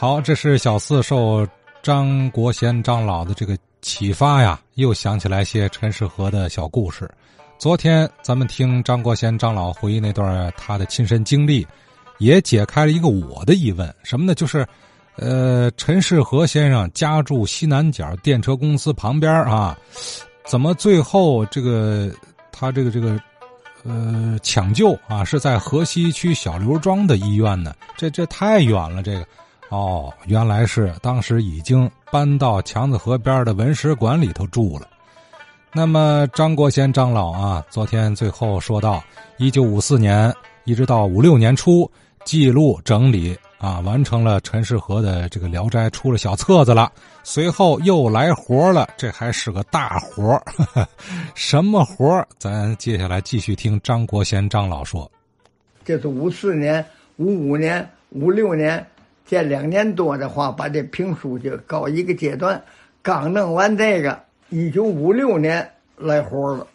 好，这是小四受张国贤张老的这个启发呀，又想起来些陈世和的小故事。昨天咱们听张国贤张老回忆那段他的亲身经历，也解开了一个我的疑问，什么呢？就是，呃，陈世和先生家住西南角电车公司旁边啊，怎么最后这个他这个这个，呃，抢救啊是在河西区小刘庄的医院呢？这这太远了，这个。哦，原来是当时已经搬到强子河边的文史馆里头住了。那么张国贤长老啊，昨天最后说到，一九五四年一直到五六年初，记录整理啊，完成了陈世和的这个《聊斋》，出了小册子了。随后又来活了，这还是个大活 什么活咱接下来继续听张国贤长老说。这是五四年、五五年、五六年。这两年多的话，把这评书就搞一个阶段。刚弄完这个，一九五六年来活了。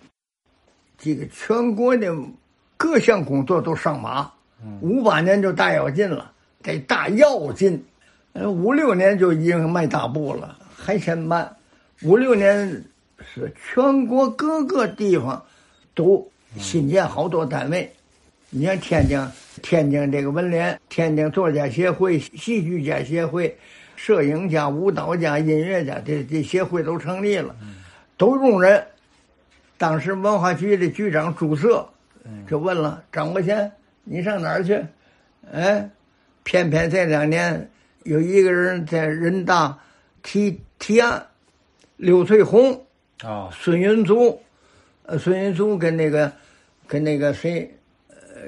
这个全国的各项工作都上马。五八年就大跃进了，这大跃进，五六年就已经迈大步了，还嫌慢。五六年是全国各个地方都新建好多单位。你像天津，天津这个文联、天津作家协会、戏剧家协会、摄影家、舞蹈家、音乐家，这这协会都成立了，都用人。当时文化局的局长朱色就问了张国贤：“你上哪儿去？”哎，偏偏这两年有一个人在人大提提案，刘翠红啊，孙云珠，呃，孙云珠跟那个跟那个谁。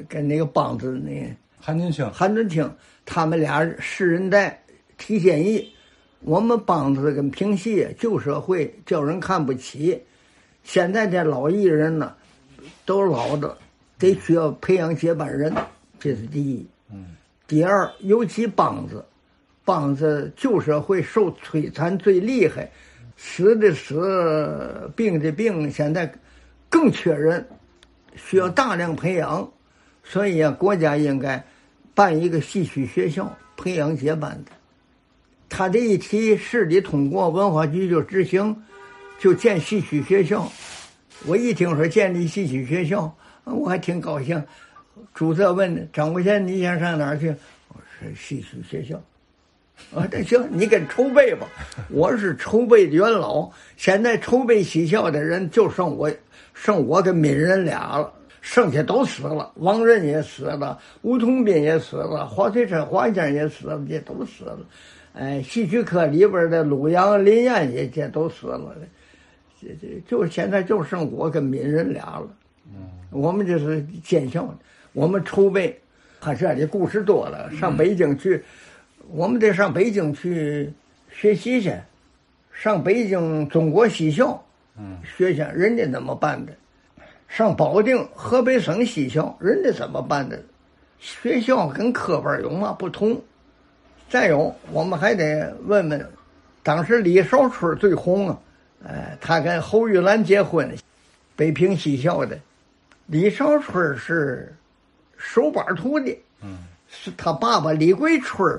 跟那个梆子那韩俊清，韩俊清，他们俩是人代提建议，我们梆子跟评戏旧社会叫人看不起，现在这老艺人呢，都老的，得需要培养接班人，这是第一。嗯。第二，尤其梆子，梆子旧社会受摧残最厉害，死的死，病的病，现在更缺人，需要大量培养。所以啊，国家应该办一个戏曲学校，培养接班的。他这一提，市里通过，文化局就执行，就建戏曲学校。我一听说建立戏曲学校，我还挺高兴。朱色问张国贤：“你想上哪儿去？”我说：“戏曲学校。”啊，那行，你给筹备吧。我是筹备的元老，现在筹备戏校的人就剩我，剩我跟敏人俩了。剩下都死了，王任也死了，吴桐斌也死了，黄翠春、黄先也死了，这都死了。哎，戏曲科里边的鲁阳、林燕也这都死了。这这就现在就剩我跟敏人俩了。嗯，我们这是建校，我们筹备。他这里故事多了，上北京去，我们得上北京去学习去，上北京中国戏校，嗯，学学人家怎么办的。上保定河北省西校，人家怎么办的？学校跟科班有嘛不同？再有，我们还得问问，当时李少春最红啊，哎，他跟侯玉兰结婚，北平西校的，李少春是手把徒弟，嗯，是他爸爸李桂春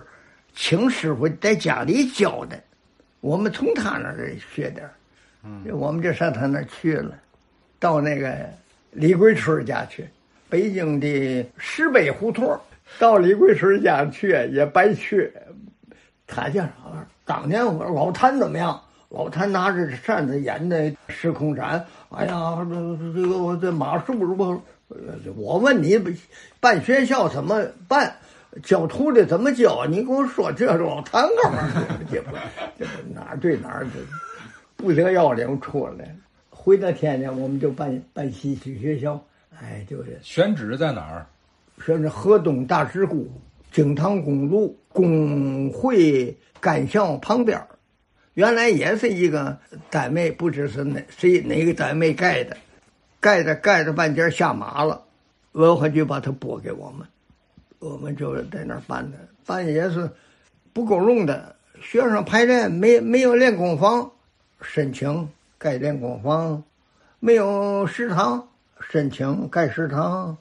请师傅在家里教的，我们从他那儿学点嗯，我们就上他那儿去了。到那个李桂春家去，北京的石碑胡同到李桂春家去也白去。他叫啥？当年我老谭怎么样？老谭拿着扇子演的时空斩。哎呀，这这个我这马术如何？我问你，办学校怎么办？教徒弟怎么教？你跟我说，这老谭干嘛？这不这不哪对哪儿？不得要领出来。回到天津，我们就办办戏曲学校。哎，就是选址在哪儿？选址河东大石沽京唐公路工会干校旁边原来也是一个单位，不知是哪谁哪个单位盖的，盖着盖着半截下马了，文化局把它拨给我们，我们就在那儿办的。办也是不够用的，学生排练没没有练功房，申请。盖练功房，没有食堂，申请盖食堂。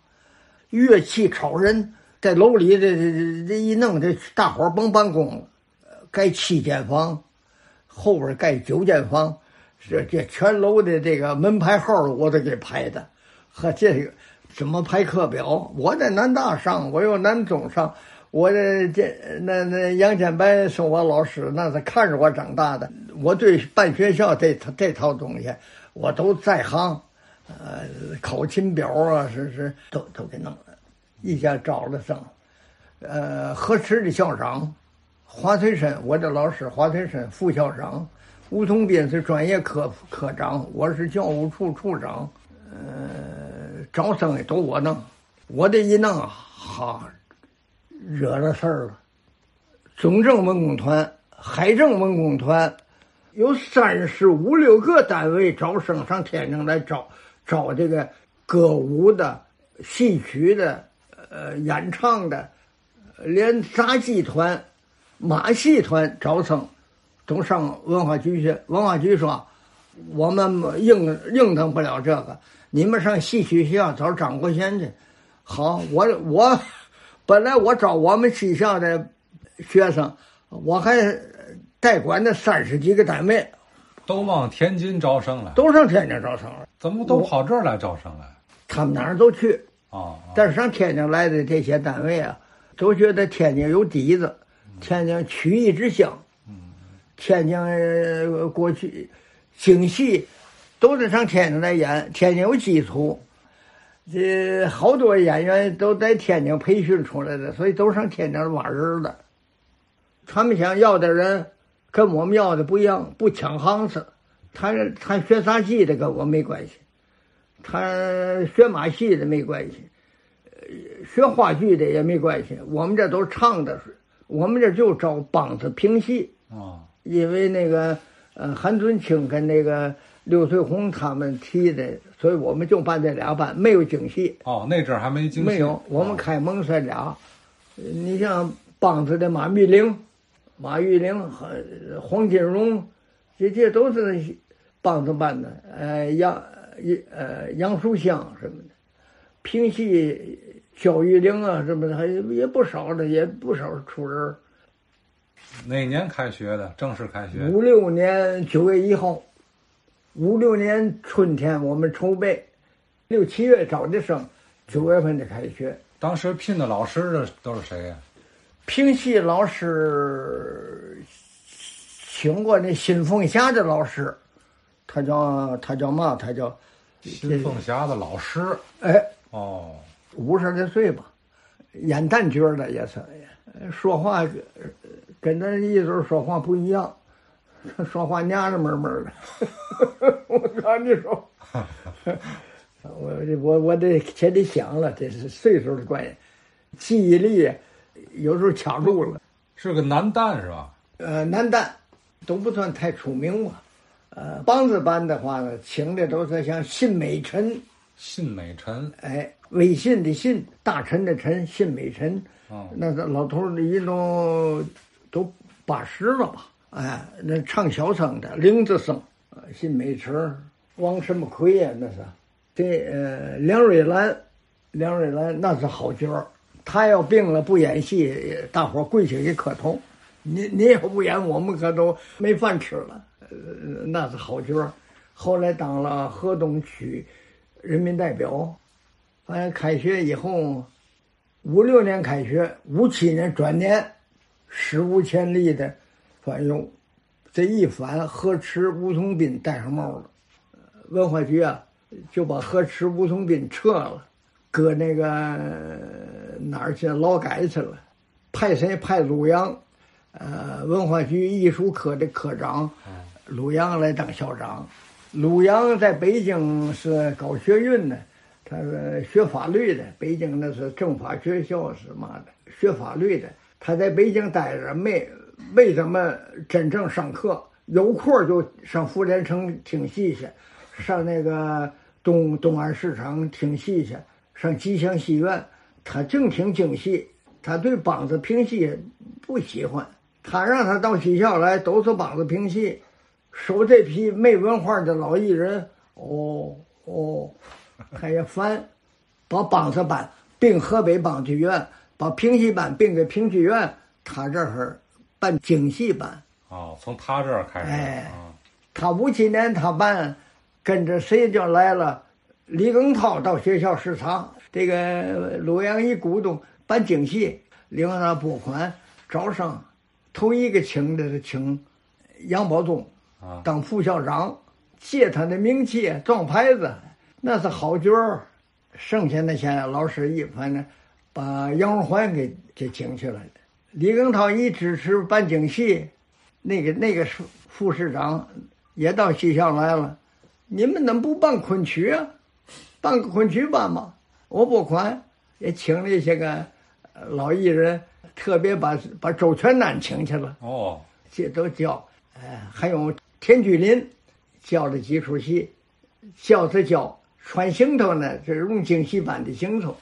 乐器超人，在楼里这这这一弄，这大伙甭办公了。盖七间房，后边盖九间房，这这全楼的这个门牌号我都给排的，和这个怎么排课表？我在南大上，我又南中上，我这这那那杨建白是我老师，那是看着我长大的。我对办学校这套这套东西，我都在行，呃，考勤表啊，是是都都给弄了，一下招了上。呃，河池的校长华翠生，我的老师华翠生副校长，吴同斌是专业科科长，我是教务处处长。呃，招生的都我弄，我这一弄，哈，惹了事儿了。中政文工团、海政文工团有三十五六个单位招生上天津来招招这个歌舞的、戏曲的、呃演唱的。连杂技团、马戏团招生，都上文化局去。文化局说：“我们应应当不了这个，你们上戏曲学校找张国贤去。”好，我我 本来我招我们学校的学生，我还代管那三十几个单位，都往天津招生了，都上天津招生了。怎么都跑这儿来招生了？他们哪儿都去啊！但是上天津来的这些单位啊。都觉得天津有底子，天津曲艺之乡，天津过去京戏都得上天津来演，天津有基础，这好多演员都在天津培训出来的，所以都上天津挖人了。他们想要的人跟我们要的不一样，不抢行子。他他学杂戏的跟我没关系，他学马戏的没关系。学话剧的也没关系，我们这都唱的，我们这就招梆子评戏啊。因为那个呃韩尊清跟那个刘翠红他们提的，所以我们就办这俩班，没有京戏。哦，那阵儿还没京戏。没有，我们开蒙山俩。你像梆子的马玉玲、马玉玲和黄金荣，这这都是梆子班的。呃，杨呃杨树香什么的，评戏。焦玉玲啊，什么的还也不少的，也不少出人。哪年开学的？正式开学？五六年九月一号，五六年春天我们筹备，六七月招的生，九月份的开学。当时聘的老师的都是谁呀？评戏老师，请过那新凤霞的老师，他叫他叫嘛？他叫新凤霞的老师。哎，哦。五十来岁吧，演旦角的也是，说话跟那一直说话不一样，说话娘们闷闷的。我看你说，我我我得先得想了，这是岁数的关系，记忆力有时候卡住了。是个男旦是吧？呃，男旦都不算太出名吧。呃，梆子班的话呢，请的都是像信美臣。信美臣，哎。微信的信，大臣的臣，信美臣。哦，那个老头儿一都都八十了吧？哎，那唱小生的，林子生，信美臣，王什么奎呀？那是，这呃梁瑞兰，梁瑞兰那是好角儿。他要病了不演戏，大伙跪下给磕头。你你要不演，我们可都没饭吃了。呃，那是好角儿。后来当了河东区人民代表。反正开学以后，五六年开学，五七年转年，史无前例的翻用，这一反，河池吴从斌戴上帽了，文化局啊就把河池吴从斌撤了，搁那个哪儿去劳改去了，派谁派鲁阳，呃，文化局艺术科的科长，鲁阳来当校长，鲁阳在北京是搞学运的。他是学法律的，北京那是政法学校是嘛的，学法律的。他在北京待着，没没怎么真正上课，有空就上福联城听戏去，上那个东东安市场听戏去，上吉祥戏院。他净听京戏，他对梆子评戏不喜欢。他让他到学校来，都是梆子评戏，收这批没文化的老艺人。哦哦。他也烦，把梆子班并河北梆剧院，把评戏班并给评剧院。他这会儿办京戏班。哦，从他这儿开始。哎，他五七年他办，跟着谁就来了？李庚涛到学校视察，这个洛阳一股东办京戏，李庚涛拨款招生，头一个请的是请杨宝忠当副校长，借他的名气壮牌子，那是好角儿。剩下那些老师一反正把杨荣环给给请去了。李庚涛一支持办京戏，那个那个副副市长也到学校来了。你们怎么不办昆曲啊？办个昆曲班嘛。我拨款也请了一些个老艺人，特别把把周全南请去了。哦，这都叫。哎，还有田居林教了几出戏，教是教。穿行头呢，这是用京戏班的行头。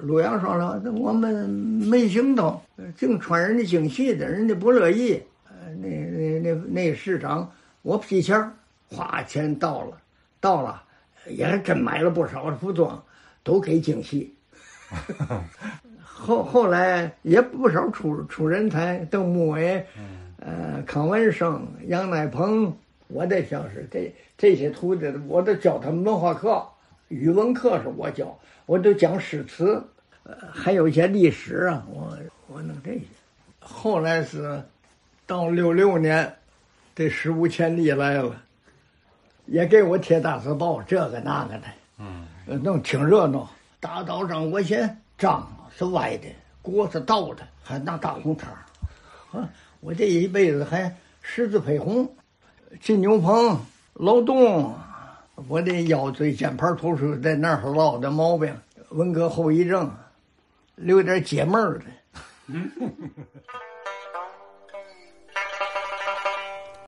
陆阳说了：“我们没行头，净穿人家京戏的，人家不乐意。”呃，那那那那市长，我批钱，花钱到了，到了，也还真买了不少的服装，都给京戏。后后来也不少出出人才，邓木伟，呃，康文生、杨乃鹏，我在想是这这些徒弟，我都教他们文化课。语文课是我教，我都讲诗词，呃，还有一些历史啊，我我弄这些。后来是到六六年，这史无前例来了，也给我贴大字报，这个那个的，嗯，弄挺热闹。大道上我嫌账是歪的，锅是倒的，还拿大红叉啊，我这一辈子还十字配红，进牛棚、劳动。我的腰椎间盘突出在那儿落的毛病，文革后遗症，留点解闷儿的。